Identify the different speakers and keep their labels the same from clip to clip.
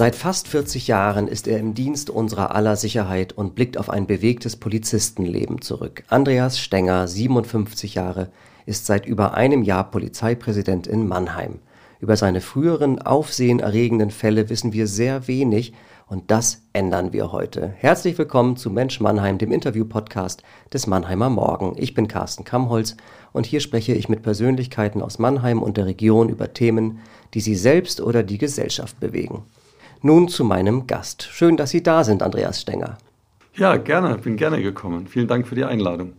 Speaker 1: Seit fast 40 Jahren ist er im Dienst unserer aller Sicherheit und blickt auf ein bewegtes Polizistenleben zurück. Andreas Stenger, 57 Jahre, ist seit über einem Jahr Polizeipräsident in Mannheim. Über seine früheren aufsehenerregenden Fälle wissen wir sehr wenig und das ändern wir heute. Herzlich willkommen zu Mensch Mannheim, dem Interview-Podcast des Mannheimer Morgen. Ich bin Carsten Kamholz und hier spreche ich mit Persönlichkeiten aus Mannheim und der Region über Themen, die sie selbst oder die Gesellschaft bewegen. Nun zu meinem Gast. Schön, dass Sie da sind, Andreas Stenger.
Speaker 2: Ja, gerne, bin gerne gekommen. Vielen Dank für die Einladung.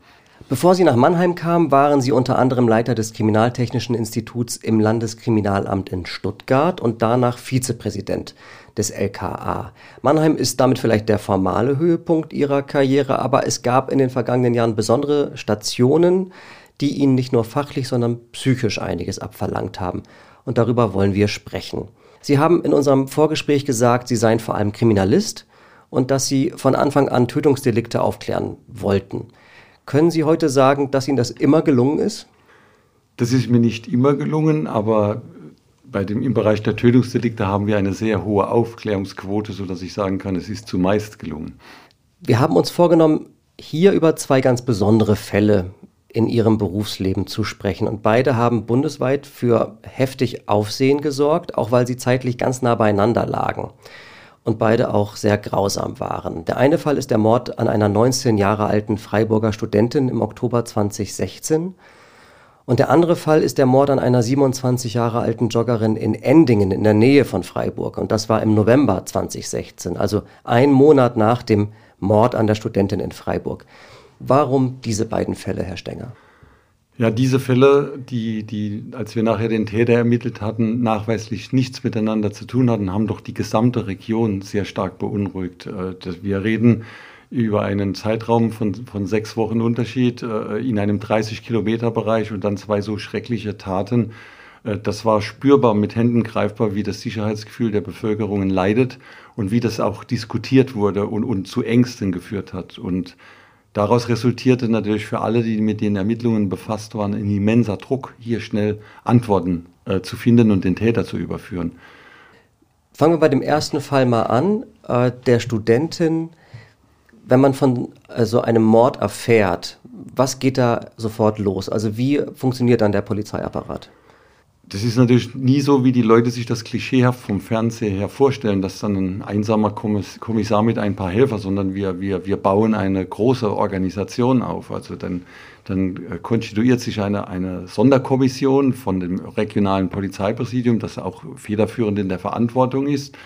Speaker 1: Bevor Sie nach Mannheim kamen, waren Sie unter anderem Leiter des Kriminaltechnischen Instituts im Landeskriminalamt in Stuttgart und danach Vizepräsident des LKA. Mannheim ist damit vielleicht der formale Höhepunkt Ihrer Karriere, aber es gab in den vergangenen Jahren besondere Stationen, die Ihnen nicht nur fachlich, sondern psychisch einiges abverlangt haben. Und darüber wollen wir sprechen. Sie haben in unserem Vorgespräch gesagt, Sie seien vor allem Kriminalist und dass Sie von Anfang an Tötungsdelikte aufklären wollten. Können Sie heute sagen, dass Ihnen das immer gelungen ist?
Speaker 2: Das ist mir nicht immer gelungen, aber bei dem, im Bereich der Tötungsdelikte haben wir eine sehr hohe Aufklärungsquote, sodass ich sagen kann, es ist zumeist gelungen.
Speaker 1: Wir haben uns vorgenommen, hier über zwei ganz besondere Fälle in ihrem Berufsleben zu sprechen. Und beide haben bundesweit für heftig Aufsehen gesorgt, auch weil sie zeitlich ganz nah beieinander lagen und beide auch sehr grausam waren. Der eine Fall ist der Mord an einer 19 Jahre alten Freiburger Studentin im Oktober 2016. Und der andere Fall ist der Mord an einer 27 Jahre alten Joggerin in Endingen in der Nähe von Freiburg. Und das war im November 2016, also ein Monat nach dem Mord an der Studentin in Freiburg. Warum diese beiden Fälle, Herr Stenger?
Speaker 2: Ja, diese Fälle, die, die, als wir nachher den Täter ermittelt hatten, nachweislich nichts miteinander zu tun hatten, haben doch die gesamte Region sehr stark beunruhigt. Äh, wir reden über einen Zeitraum von, von sechs Wochen Unterschied äh, in einem 30-Kilometer-Bereich und dann zwei so schreckliche Taten. Äh, das war spürbar, mit Händen greifbar, wie das Sicherheitsgefühl der Bevölkerung leidet und wie das auch diskutiert wurde und, und zu Ängsten geführt hat. Und Daraus resultierte natürlich für alle, die mit den Ermittlungen befasst waren, ein immenser Druck, hier schnell Antworten äh, zu finden und den Täter zu überführen.
Speaker 1: Fangen wir bei dem ersten Fall mal an, äh, der Studentin. Wenn man von äh, so einem Mord erfährt, was geht da sofort los? Also wie funktioniert dann der Polizeiapparat?
Speaker 2: Das ist natürlich nie so, wie die Leute sich das klischeehaft vom Fernseher her vorstellen, dass dann ein einsamer Kommissar mit ein paar Helfer, sondern wir, wir, wir bauen eine große Organisation auf. Also dann, dann äh, konstituiert sich eine, eine Sonderkommission von dem regionalen Polizeipräsidium, das auch federführend in der Verantwortung ist.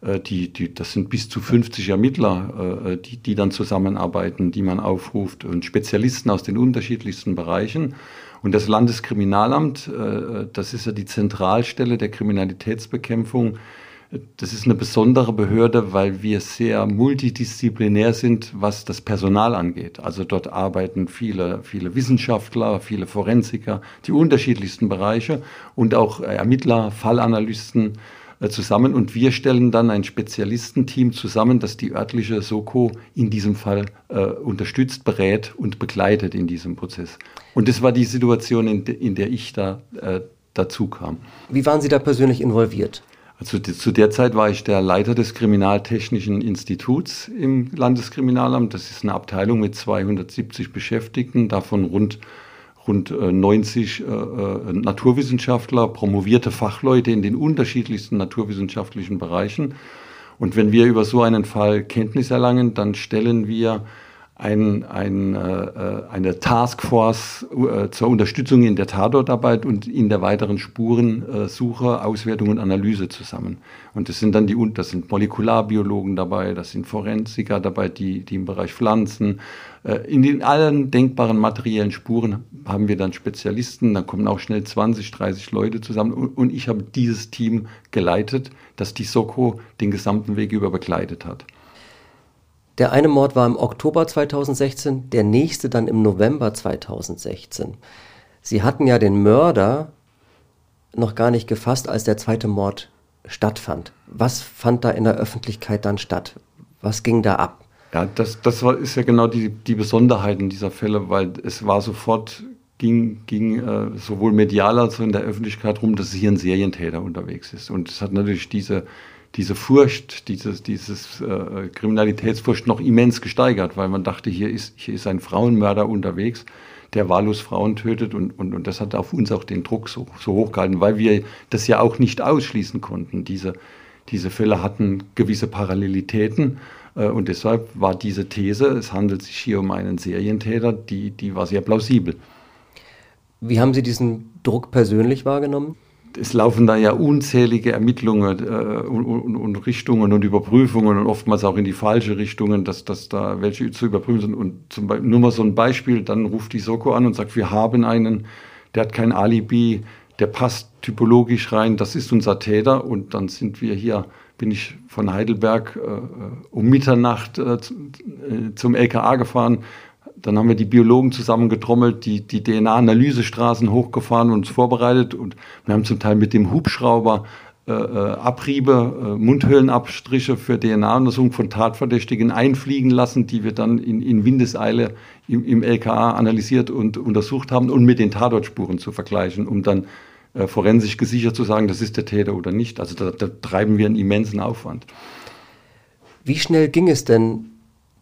Speaker 2: Äh, die, die, das sind bis zu 50 Ermittler, äh, die, die dann zusammenarbeiten, die man aufruft und Spezialisten aus den unterschiedlichsten Bereichen. Und das Landeskriminalamt, äh, das ist ja die Zentralstelle der Kriminalitätsbekämpfung, das ist eine besondere Behörde, weil wir sehr multidisziplinär sind, was das Personal angeht. Also dort arbeiten viele, viele Wissenschaftler, viele Forensiker, die unterschiedlichsten Bereiche und auch Ermittler, Fallanalysten, zusammen und wir stellen dann ein Spezialistenteam zusammen, das die örtliche Soko in diesem Fall äh, unterstützt, berät und begleitet in diesem Prozess. Und das war die Situation, in, de, in der ich da äh, dazu kam.
Speaker 1: Wie waren Sie da persönlich involviert?
Speaker 2: Also zu der Zeit war ich der Leiter des Kriminaltechnischen Instituts im Landeskriminalamt. Das ist eine Abteilung mit 270 Beschäftigten, davon rund rund 90 äh, äh, Naturwissenschaftler, promovierte Fachleute in den unterschiedlichsten naturwissenschaftlichen Bereichen. Und wenn wir über so einen Fall Kenntnis erlangen, dann stellen wir ein, ein, äh, äh, eine Taskforce äh, zur Unterstützung in der Tatortarbeit und in der weiteren Spurensuche, Auswertung und Analyse zusammen. Und das sind dann die, das sind Molekularbiologen dabei, das sind Forensiker dabei, die, die im Bereich Pflanzen, äh, in den allen denkbaren materiellen Spuren haben wir dann Spezialisten, dann kommen auch schnell 20, 30 Leute zusammen und, und ich habe dieses Team geleitet, das die Soko den gesamten Weg über begleitet hat.
Speaker 1: Der eine Mord war im Oktober 2016, der nächste dann im November 2016. Sie hatten ja den Mörder noch gar nicht gefasst, als der zweite Mord stattfand. Was fand da in der Öffentlichkeit dann statt? Was ging da ab?
Speaker 2: Ja, das, das war, ist ja genau die, die Besonderheit in dieser Fälle, weil es war sofort, ging, ging äh, sowohl medial als auch in der Öffentlichkeit rum, dass hier ein Serientäter unterwegs ist. Und es hat natürlich diese, diese Furcht, dieses, dieses äh, Kriminalitätsfurcht noch immens gesteigert, weil man dachte, hier ist, hier ist ein Frauenmörder unterwegs, der wahllos Frauen tötet und, und, und das hat auf uns auch den Druck so, so hochgehalten, weil wir das ja auch nicht ausschließen konnten. Diese, diese Fälle hatten gewisse Parallelitäten äh, und deshalb war diese These, es handelt sich hier um einen Serientäter, die, die war sehr plausibel.
Speaker 1: Wie haben Sie diesen Druck persönlich wahrgenommen?
Speaker 2: Es laufen da ja unzählige Ermittlungen äh, und, und, und, Richtungen und Überprüfungen und oftmals auch in die falsche Richtungen, dass, dass da welche zu überprüfen sind. Und zum Beispiel, nur mal so ein Beispiel, dann ruft die Soko an und sagt, wir haben einen, der hat kein Alibi, der passt typologisch rein, das ist unser Täter. Und dann sind wir hier, bin ich von Heidelberg äh, um Mitternacht äh, zum LKA gefahren, dann haben wir die Biologen zusammengetrommelt, die, die DNA-Analysestraßen hochgefahren und uns vorbereitet und wir haben zum Teil mit dem Hubschrauber äh, äh Abriebe, äh, Mundhöhlenabstriche für DNA-Untersuchungen von Tatverdächtigen einfliegen lassen, die wir dann in, in Windeseile im, im, LKA analysiert und untersucht haben und mit den Tatortspuren zu vergleichen, um dann äh, forensisch gesichert zu sagen, das ist der Täter oder nicht. Also da, da treiben wir einen immensen Aufwand.
Speaker 1: Wie schnell ging es denn,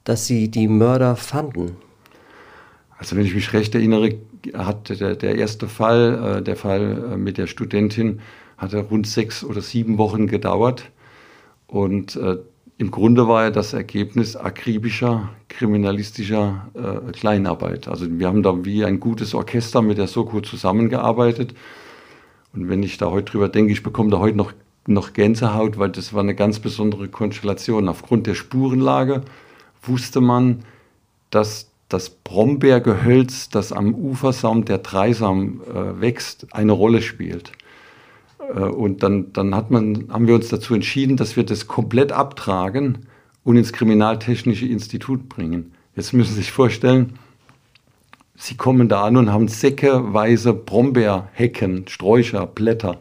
Speaker 1: dass Sie die Mörder fanden?
Speaker 2: Also wenn ich mich recht erinnere, hat der, der erste Fall, äh, der Fall äh, mit der Studentin, hatte rund sechs oder sieben Wochen gedauert. Und äh, im Grunde war ja das Ergebnis akribischer, kriminalistischer äh, Kleinarbeit. Also wir haben da wie ein gutes Orchester mit der Soko zusammengearbeitet. Und wenn ich da heute drüber denke, ich bekomme da heute noch, noch Gänsehaut, weil das war eine ganz besondere Konstellation. Aufgrund der Spurenlage wusste man, dass das Brombeergehölz, das am Ufersaum der Dreisam äh, wächst, eine Rolle spielt. Äh, und dann, dann hat man, haben wir uns dazu entschieden, dass wir das komplett abtragen und ins Kriminaltechnische Institut bringen. Jetzt müssen Sie sich vorstellen, Sie kommen da an und haben säckeweise Brombeerhecken, Sträucher, Blätter.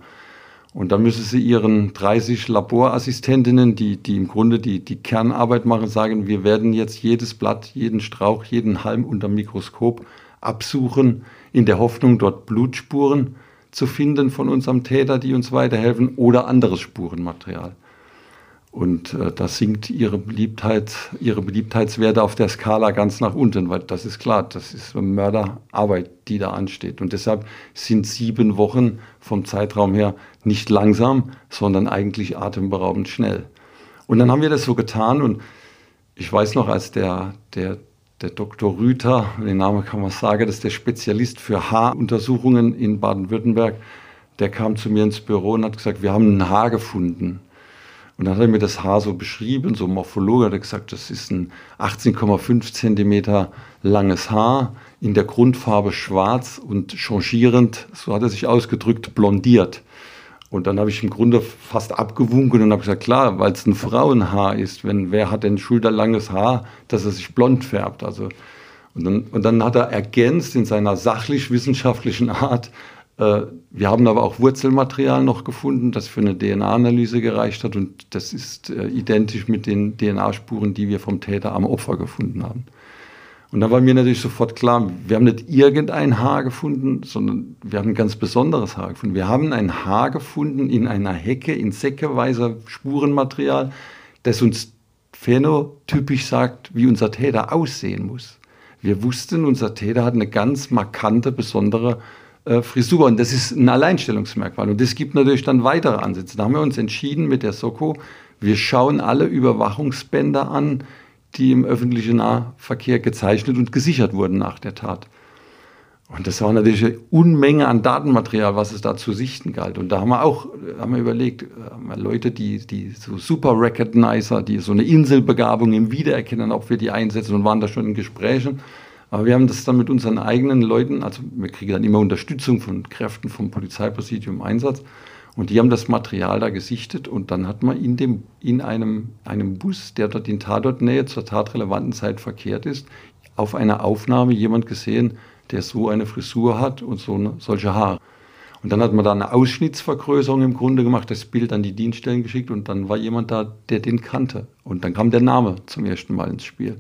Speaker 2: Und dann müssen Sie Ihren 30 Laborassistentinnen, die, die im Grunde die, die Kernarbeit machen, sagen, wir werden jetzt jedes Blatt, jeden Strauch, jeden Halm unter Mikroskop absuchen, in der Hoffnung, dort Blutspuren zu finden von unserem Täter, die uns weiterhelfen, oder anderes Spurenmaterial. Und äh, da sinkt ihre Beliebtheit, ihre Beliebtheitswerte auf der Skala ganz nach unten, weil das ist klar, das ist Mörderarbeit, die da ansteht. Und deshalb sind sieben Wochen vom Zeitraum her nicht langsam, sondern eigentlich atemberaubend schnell. Und dann haben wir das so getan und ich weiß noch, als der, der, der Dr. Rüther, den Namen kann man sagen, das ist der Spezialist für Haaruntersuchungen in Baden-Württemberg, der kam zu mir ins Büro und hat gesagt, wir haben ein Haar gefunden. Und dann hat er mir das Haar so beschrieben, so Morphologe, hat er gesagt, das ist ein 18,5 Zentimeter langes Haar, in der Grundfarbe schwarz und changierend, so hat er sich ausgedrückt, blondiert. Und dann habe ich im Grunde fast abgewunken und habe gesagt, klar, weil es ein Frauenhaar ist, wenn wer hat denn schulterlanges Haar, dass er sich blond färbt. Also und dann, und dann hat er ergänzt in seiner sachlich-wissenschaftlichen Art, wir haben aber auch Wurzelmaterial noch gefunden, das für eine DNA-Analyse gereicht hat und das ist äh, identisch mit den DNA-Spuren, die wir vom Täter am Opfer gefunden haben. Und da war mir natürlich sofort klar, wir haben nicht irgendein Haar gefunden, sondern wir haben ein ganz besonderes Haar gefunden. Wir haben ein Haar gefunden in einer Hecke, in säckeweiser Spurenmaterial, das uns phänotypisch sagt, wie unser Täter aussehen muss. Wir wussten, unser Täter hat eine ganz markante, besondere äh, Frisur. Und das ist ein Alleinstellungsmerkmal. Und es gibt natürlich dann weitere Ansätze. Da haben wir uns entschieden mit der Soko, wir schauen alle Überwachungsbänder an, die im öffentlichen Nahverkehr gezeichnet und gesichert wurden nach der Tat. Und das war natürlich eine Unmenge an Datenmaterial, was es da zu sichten galt. Und da haben wir auch haben wir überlegt, äh, haben wir Leute, die, die so Super Recognizer, die so eine Inselbegabung im Wiedererkennen, ob wir die einsetzen und waren da schon in Gesprächen. Aber wir haben das dann mit unseren eigenen Leuten, also wir kriegen dann immer Unterstützung von Kräften vom Polizeipräsidium Einsatz. Und die haben das Material da gesichtet und dann hat man in, dem, in einem, einem Bus, der dort in Tatortnähe zur tatrelevanten Zeit verkehrt ist, auf einer Aufnahme jemand gesehen, der so eine Frisur hat und so eine, solche Haare. Und dann hat man da eine Ausschnittsvergrößerung im Grunde gemacht, das Bild an die Dienststellen geschickt und dann war jemand da, der den kannte. Und dann kam der Name zum ersten Mal ins Spiel.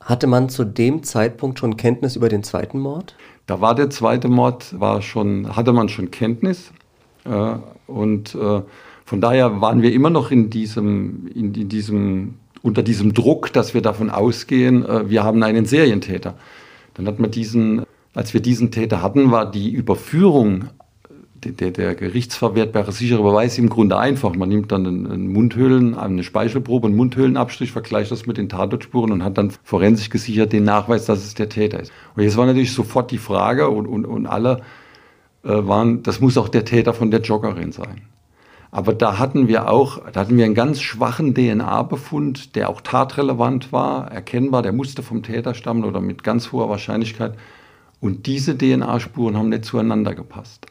Speaker 1: Hatte man zu dem Zeitpunkt schon Kenntnis über den zweiten Mord?
Speaker 2: Da war der zweite Mord, war schon, hatte man schon Kenntnis. Äh, und äh, Von daher waren wir immer noch in diesem, in, in diesem, unter diesem Druck, dass wir davon ausgehen, äh, wir haben einen Serientäter. Dann hat man diesen, als wir diesen Täter hatten, war die Überführung der, der gerichtsverwertbare sichere Beweis im Grunde einfach. Man nimmt dann einen Mundhöhlen, eine Speichelprobe, einen Mundhöhlenabstrich, vergleicht das mit den Tatortspuren und hat dann forensisch gesichert den Nachweis, dass es der Täter ist. Und jetzt war natürlich sofort die Frage und, und, und alle äh, waren, das muss auch der Täter von der Joggerin sein. Aber da hatten wir auch, da hatten wir einen ganz schwachen DNA-Befund, der auch tatrelevant war, erkennbar, der musste vom Täter stammen oder mit ganz hoher Wahrscheinlichkeit. Und diese DNA-Spuren haben nicht zueinander gepasst.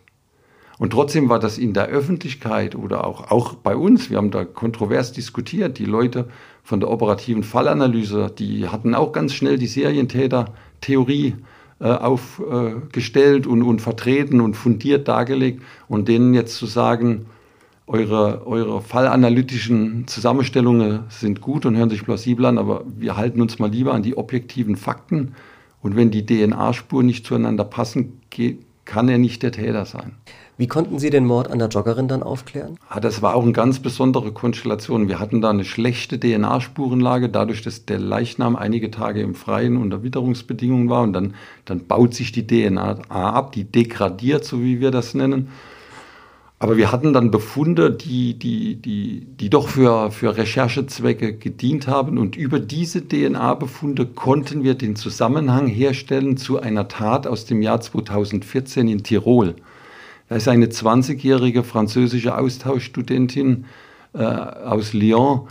Speaker 2: Und trotzdem war das in der Öffentlichkeit oder auch, auch bei uns, wir haben da kontrovers diskutiert, die Leute von der operativen Fallanalyse, die hatten auch ganz schnell die Serientäter-Theorie äh, aufgestellt und, und vertreten und fundiert dargelegt. Und denen jetzt zu sagen, eure, eure fallanalytischen Zusammenstellungen sind gut und hören sich plausibel an, aber wir halten uns mal lieber an die objektiven Fakten. Und wenn die DNA-Spuren nicht zueinander passen, kann er nicht der Täter sein.
Speaker 1: Wie konnten Sie den Mord an der Joggerin dann aufklären?
Speaker 2: Ah, das war auch eine ganz besondere Konstellation. Wir hatten da eine schlechte DNA-Spurenlage, dadurch, dass der Leichnam einige Tage im Freien unter Witterungsbedingungen war und dann, dann baut sich die DNA ab, die degradiert, so wie wir das nennen. Aber wir hatten dann Befunde, die, die, die, die doch für, für Recherchezwecke gedient haben. Und über diese DNA-Befunde konnten wir den Zusammenhang herstellen zu einer Tat aus dem Jahr 2014 in Tirol. Da ist eine 20-jährige französische Austauschstudentin äh, aus Lyon,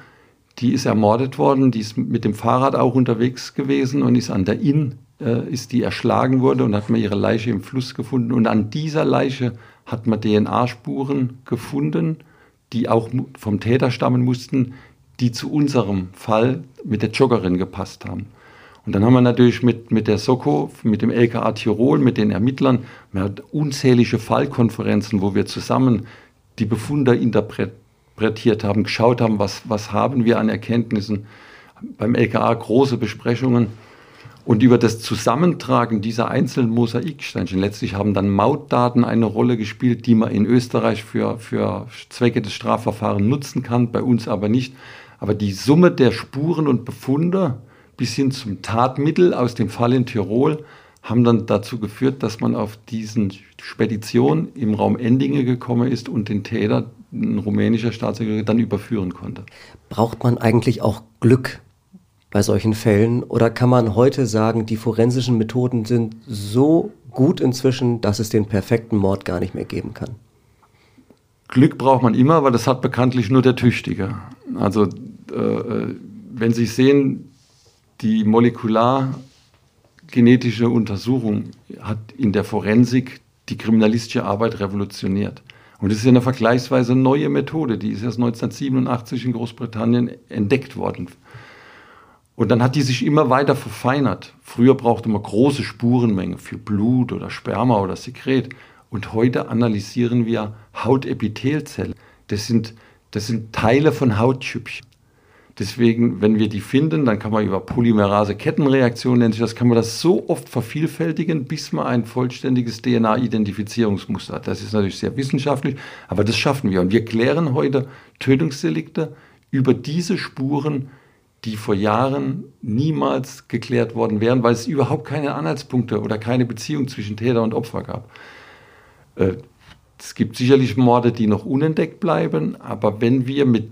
Speaker 2: die ist ermordet worden, die ist mit dem Fahrrad auch unterwegs gewesen und ist an der Inn, ist die erschlagen worden und hat man ihre Leiche im Fluss gefunden. Und an dieser Leiche hat man DNA-Spuren gefunden, die auch vom Täter stammen mussten, die zu unserem Fall mit der Joggerin gepasst haben. Und dann haben wir natürlich mit, mit der Soko, mit dem LKA Tirol, mit den Ermittlern, wir hatten unzählige Fallkonferenzen, wo wir zusammen die Befunde interpretiert haben, geschaut haben, was, was haben wir an Erkenntnissen. Beim LKA große Besprechungen. Und über das Zusammentragen dieser einzelnen Mosaiksteinchen, letztlich haben dann Mautdaten eine Rolle gespielt, die man in Österreich für, für Zwecke des Strafverfahrens nutzen kann, bei uns aber nicht. Aber die Summe der Spuren und Befunde bis hin zum Tatmittel aus dem Fall in Tirol haben dann dazu geführt, dass man auf diesen Spedition im Raum Endinge gekommen ist und den Täter, ein rumänischer Staatsangehöriger, dann überführen konnte.
Speaker 1: Braucht man eigentlich auch Glück bei solchen Fällen oder kann man heute sagen, die forensischen Methoden sind so gut inzwischen, dass es den perfekten Mord gar nicht mehr geben kann?
Speaker 2: Glück braucht man immer, weil das hat bekanntlich nur der Tüchtige. Also äh, wenn Sie sehen, die molekulargenetische Untersuchung hat in der Forensik die kriminalistische Arbeit revolutioniert. Und es ist eine vergleichsweise neue Methode, die ist erst 1987 in Großbritannien entdeckt worden. Und dann hat die sich immer weiter verfeinert. Früher brauchte man große Spurenmengen für Blut oder Sperma oder Sekret. Und heute analysieren wir Hautepithelzellen. Das sind, das sind Teile von Hautschüppchen. Deswegen, wenn wir die finden, dann kann man über Polymerase-Kettenreaktion nennt sich das, kann man das so oft vervielfältigen, bis man ein vollständiges DNA-Identifizierungsmuster hat. Das ist natürlich sehr wissenschaftlich, aber das schaffen wir. Und wir klären heute Tötungsdelikte über diese Spuren, die vor Jahren niemals geklärt worden wären, weil es überhaupt keine Anhaltspunkte oder keine Beziehung zwischen Täter und Opfer gab. Äh, es gibt sicherlich Morde, die noch unentdeckt bleiben, aber wenn wir mit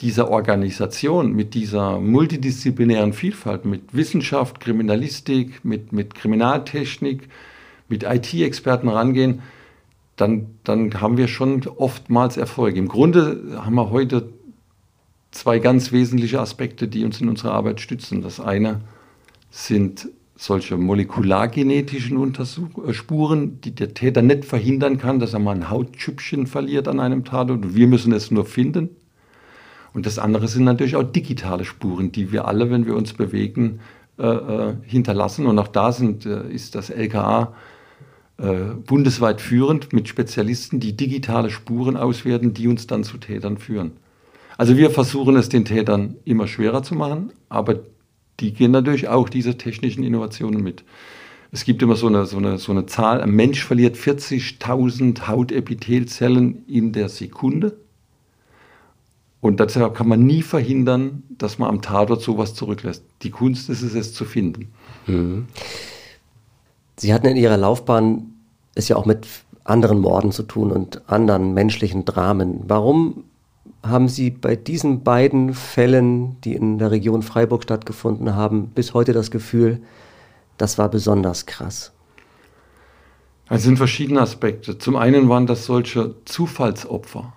Speaker 2: dieser Organisation, mit dieser multidisziplinären Vielfalt, mit Wissenschaft, Kriminalistik, mit, mit Kriminaltechnik, mit IT-Experten rangehen, dann, dann haben wir schon oftmals Erfolg. Im Grunde haben wir heute zwei ganz wesentliche Aspekte, die uns in unserer Arbeit stützen. Das eine sind solche molekulargenetischen Untersuch äh, Spuren, die der Täter nicht verhindern kann, dass er mal ein Hautschüppchen verliert an einem Tatort. Wir müssen es nur finden. Und das andere sind natürlich auch digitale Spuren, die wir alle, wenn wir uns bewegen, äh, äh hinterlassen. Und auch da sind, äh, ist das LKA äh, bundesweit führend mit Spezialisten, die digitale Spuren auswerten, die uns dann zu Tätern führen. Also wir versuchen es den Tätern immer schwerer zu machen, aber die gehen natürlich auch diese technischen Innovationen mit. Es gibt immer so eine, so eine, so eine Zahl, ein Mensch verliert 40.000 Hautepithelzellen in der Sekunde. Und deshalb kann man nie verhindern, dass man am Tatort sowas zurücklässt. Die Kunst ist es, es zu finden. Mhm.
Speaker 1: Sie hatten in Ihrer Laufbahn es ja auch mit anderen Morden zu tun und anderen menschlichen Dramen. Warum haben Sie bei diesen beiden Fällen, die in der Region Freiburg stattgefunden haben, bis heute das Gefühl, das war besonders krass?
Speaker 2: Es sind verschiedene Aspekte. Zum einen waren das solche Zufallsopfer,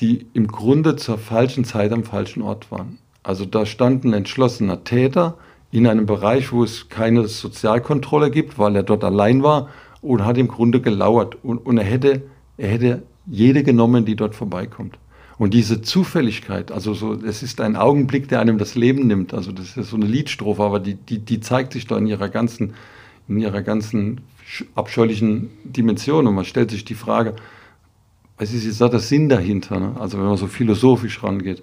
Speaker 2: die im Grunde zur falschen Zeit am falschen Ort waren. Also da stand ein entschlossener Täter in einem Bereich, wo es keine Sozialkontrolle gibt, weil er dort allein war und hat im Grunde gelauert. Und, und er, hätte, er hätte jede genommen, die dort vorbeikommt. Und diese Zufälligkeit, also so, es ist ein Augenblick, der einem das Leben nimmt. Also das ist so eine Liedstrophe, aber die, die, die zeigt sich da in ihrer ganzen, in ihrer ganzen abscheulichen Dimension. Und man stellt sich die Frage, was ist jetzt da der Sinn dahinter? Ne? Also wenn man so philosophisch rangeht.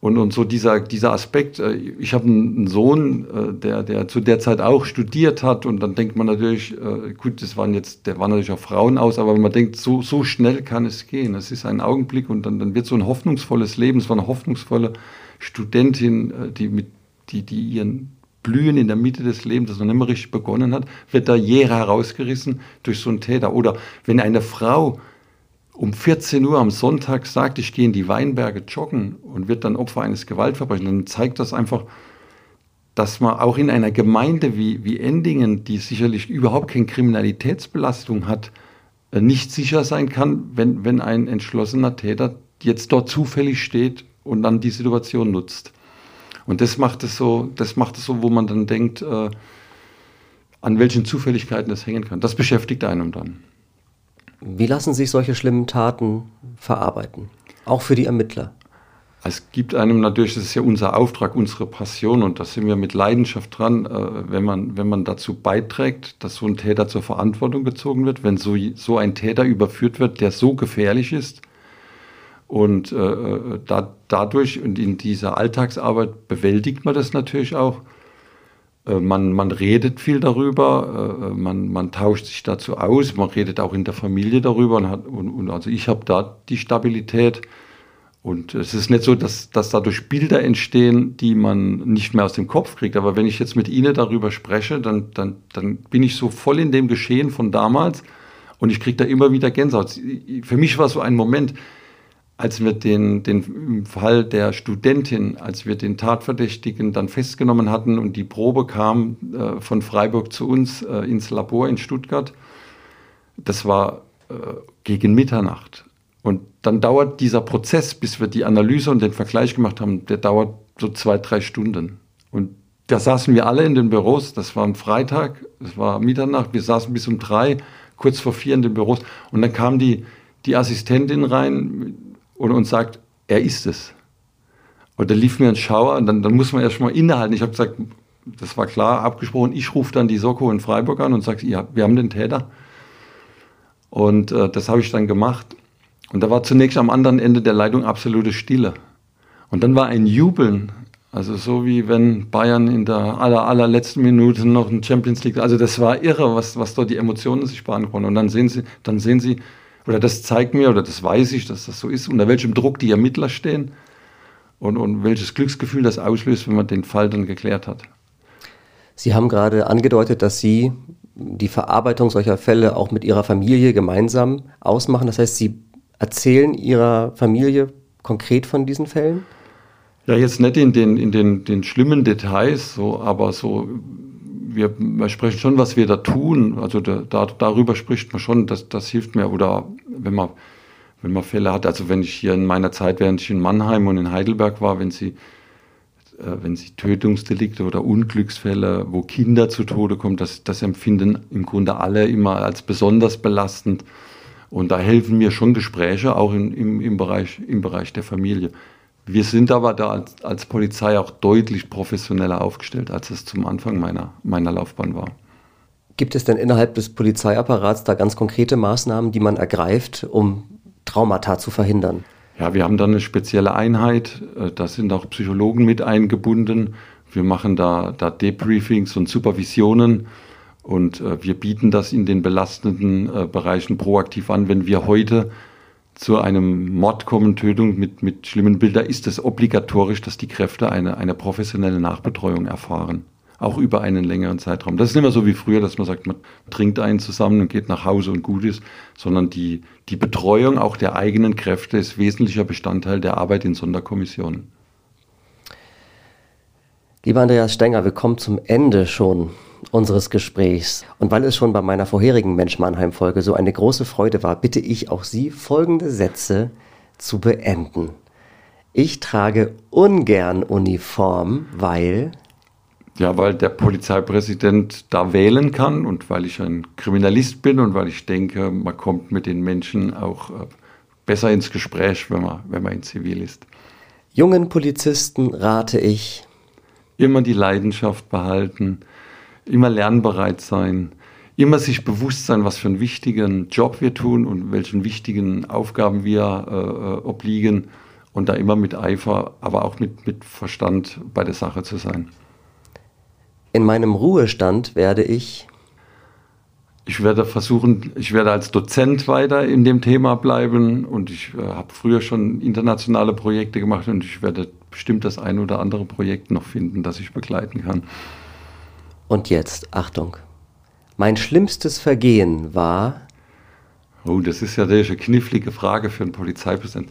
Speaker 2: Und, und so dieser, dieser Aspekt, äh, ich habe einen Sohn, äh, der, der zu der Zeit auch studiert hat und dann denkt man natürlich, äh, gut, das waren jetzt, der war natürlich auch Frauen aus, aber man denkt, so, so schnell kann es gehen. Es ist ein Augenblick und dann, dann wird so ein hoffnungsvolles Leben, es war eine hoffnungsvolle Studentin, die mit, die, die ihren Blühen in der Mitte des Lebens, das noch nicht mehr richtig begonnen hat, wird da jäh herausgerissen durch so einen Täter. Oder wenn eine Frau um 14 Uhr am Sonntag sagt, ich gehe in die Weinberge joggen und wird dann Opfer eines Gewaltverbrechens, dann zeigt das einfach, dass man auch in einer Gemeinde wie, wie Endingen, die sicherlich überhaupt keine Kriminalitätsbelastung hat, äh, nicht sicher sein kann, wenn, wenn ein entschlossener Täter jetzt dort zufällig steht und dann die Situation nutzt. Und das macht es so, das macht es so, wo man dann denkt, äh, an welchen Zufälligkeiten das hängen kann. Das beschäftigt einem dann.
Speaker 1: Wie lassen sich solche schlimmen Taten verarbeiten? Auch für die Ermittler?
Speaker 2: Es gibt einem natürlich, das ist ja unser Auftrag, unsere Passion und da sind wir mit Leidenschaft dran, äh, wenn, man, wenn man dazu beiträgt, dass so ein Täter zur Verantwortung gezogen wird, wenn so, so ein Täter überführt wird, der so gefährlich ist. Und äh, da, dadurch und in dieser Alltagsarbeit bewältigt man das natürlich auch. Äh, man, man redet viel darüber, äh, man, man tauscht sich dazu aus, man redet auch in der Familie darüber. Und, hat, und, und also ich habe da die Stabilität. Und es ist nicht so, dass, dass dadurch Bilder entstehen, die man nicht mehr aus dem Kopf kriegt. Aber wenn ich jetzt mit Ihnen darüber spreche, dann, dann, dann bin ich so voll in dem Geschehen von damals und ich kriege da immer wieder Gänsehaut. Für mich war so ein Moment, als wir den, den Fall der Studentin, als wir den Tatverdächtigen dann festgenommen hatten und die Probe kam äh, von Freiburg zu uns äh, ins Labor in Stuttgart, das war äh, gegen Mitternacht. Und dann dauert dieser Prozess, bis wir die Analyse und den Vergleich gemacht haben, der dauert so zwei, drei Stunden. Und da saßen wir alle in den Büros, das war am Freitag, es war Mitternacht, wir saßen bis um drei, kurz vor vier in den Büros und dann kam die, die Assistentin rein und uns sagt, er ist es. Und da lief mir ein Schauer und dann, dann muss man erst mal innehalten. Ich habe gesagt, das war klar abgesprochen, ich rufe dann die Soko in Freiburg an und sage, ja, wir haben den Täter. Und äh, das habe ich dann gemacht. Und da war zunächst am anderen Ende der Leitung absolute Stille. Und dann war ein Jubeln, also so wie wenn Bayern in der aller, allerletzten Minute noch ein Champions League, also das war irre, was, was dort die Emotionen sich beantworten. Und dann sehen Sie, dann sehen Sie, oder das zeigt mir, oder das weiß ich, dass das so ist, unter welchem Druck die Ermittler stehen und, und welches Glücksgefühl das auslöst, wenn man den Fall dann geklärt hat.
Speaker 1: Sie haben gerade angedeutet, dass Sie die Verarbeitung solcher Fälle auch mit Ihrer Familie gemeinsam ausmachen. Das heißt, Sie erzählen Ihrer Familie konkret von diesen Fällen?
Speaker 2: Ja, jetzt nicht in den, in den, den schlimmen Details, so, aber so wir, sprechen schon, was wir da tun. Also da, darüber spricht man schon, das, das hilft mir. Oder wenn man, wenn man Fälle hat, also wenn ich hier in meiner Zeit, während ich in Mannheim und in Heidelberg war, wenn sie, äh, wenn sie Tötungsdelikte oder Unglücksfälle, wo Kinder zu Tode kommen, das, das empfinden im Grunde alle immer als besonders belastend. Und da helfen mir schon Gespräche, auch in, im, im, Bereich, im Bereich der Familie. Wir sind aber da als, als, Polizei auch deutlich professioneller aufgestellt, als es zum Anfang meiner, meiner Laufbahn war.
Speaker 1: Gibt es denn innerhalb des Polizeiapparats da ganz konkrete Maßnahmen, die man ergreift, um Traumata zu verhindern?
Speaker 2: Ja, wir haben da eine spezielle Einheit, äh, da sind auch Psychologen mit eingebunden. Wir machen da, da Debriefings und Supervisionen und äh, wir bieten das in den belastenden äh, Bereichen proaktiv an, wenn wir heute zu einem Mord kommen, Tötung mit, mit schlimmen Bildern, ist es obligatorisch, dass die Kräfte eine, eine professionelle Nachbetreuung erfahren. Auch über einen längeren Zeitraum. Das ist nicht mehr so wie früher, dass man sagt, man trinkt einen zusammen und geht nach Hause und gut ist, sondern die, die Betreuung auch der eigenen Kräfte ist wesentlicher Bestandteil der Arbeit in Sonderkommissionen.
Speaker 1: Lieber Andreas Stenger, wir kommen zum Ende schon unseres Gesprächs. Und weil es schon bei meiner vorherigen Mensch Mannheim Folge so eine große Freude war, bitte ich auch Sie, folgende Sätze zu beenden. Ich trage ungern Uniform, weil
Speaker 2: ja, weil der Polizeipräsident da wählen kann und weil ich ein Kriminalist bin und weil ich denke, man kommt mit den Menschen auch äh, besser ins Gespräch, wenn man, wenn man in Zivil ist.
Speaker 1: Jungen Polizisten rate ich,
Speaker 2: immer die Leidenschaft behalten, immer lernbereit sein, immer sich bewusst sein, was für einen wichtigen Job wir tun und welchen wichtigen Aufgaben wir äh, äh, obliegen und da immer mit Eifer, aber auch mit, mit Verstand bei der Sache zu sein.
Speaker 1: In meinem Ruhestand werde ich
Speaker 2: ich werde versuchen, ich werde als Dozent weiter in dem Thema bleiben und ich äh, habe früher schon internationale Projekte gemacht und ich werde bestimmt das ein oder andere Projekt noch finden, das ich begleiten kann.
Speaker 1: Und jetzt, Achtung, mein schlimmstes Vergehen war.
Speaker 2: Oh, das ist ja eine knifflige Frage für einen Polizeipräsident.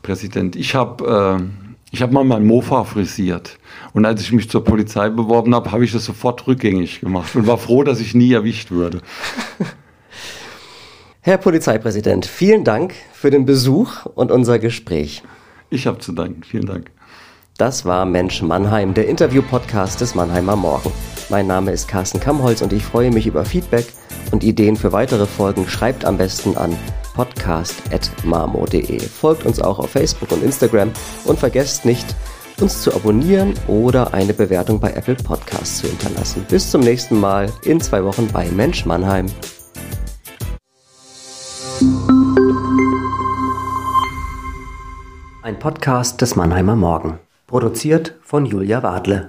Speaker 2: Präsident. Ich habe äh, ich habe mal mein Mofa frisiert. Und als ich mich zur Polizei beworben habe, habe ich das sofort rückgängig gemacht und war froh, dass ich nie erwischt würde.
Speaker 1: Herr Polizeipräsident, vielen Dank für den Besuch und unser Gespräch.
Speaker 2: Ich habe zu danken. Vielen Dank.
Speaker 1: Das war Mensch Mannheim, der Interview-Podcast des Mannheimer Morgen. Mein Name ist Carsten Kammholz und ich freue mich über Feedback und Ideen für weitere Folgen. Schreibt am besten an podcast.marmo.de. Folgt uns auch auf Facebook und Instagram und vergesst nicht, uns zu abonnieren oder eine Bewertung bei Apple Podcasts zu hinterlassen. Bis zum nächsten Mal in zwei Wochen bei Mensch Mannheim. Ein Podcast des Mannheimer Morgen. Produziert von Julia Wadle.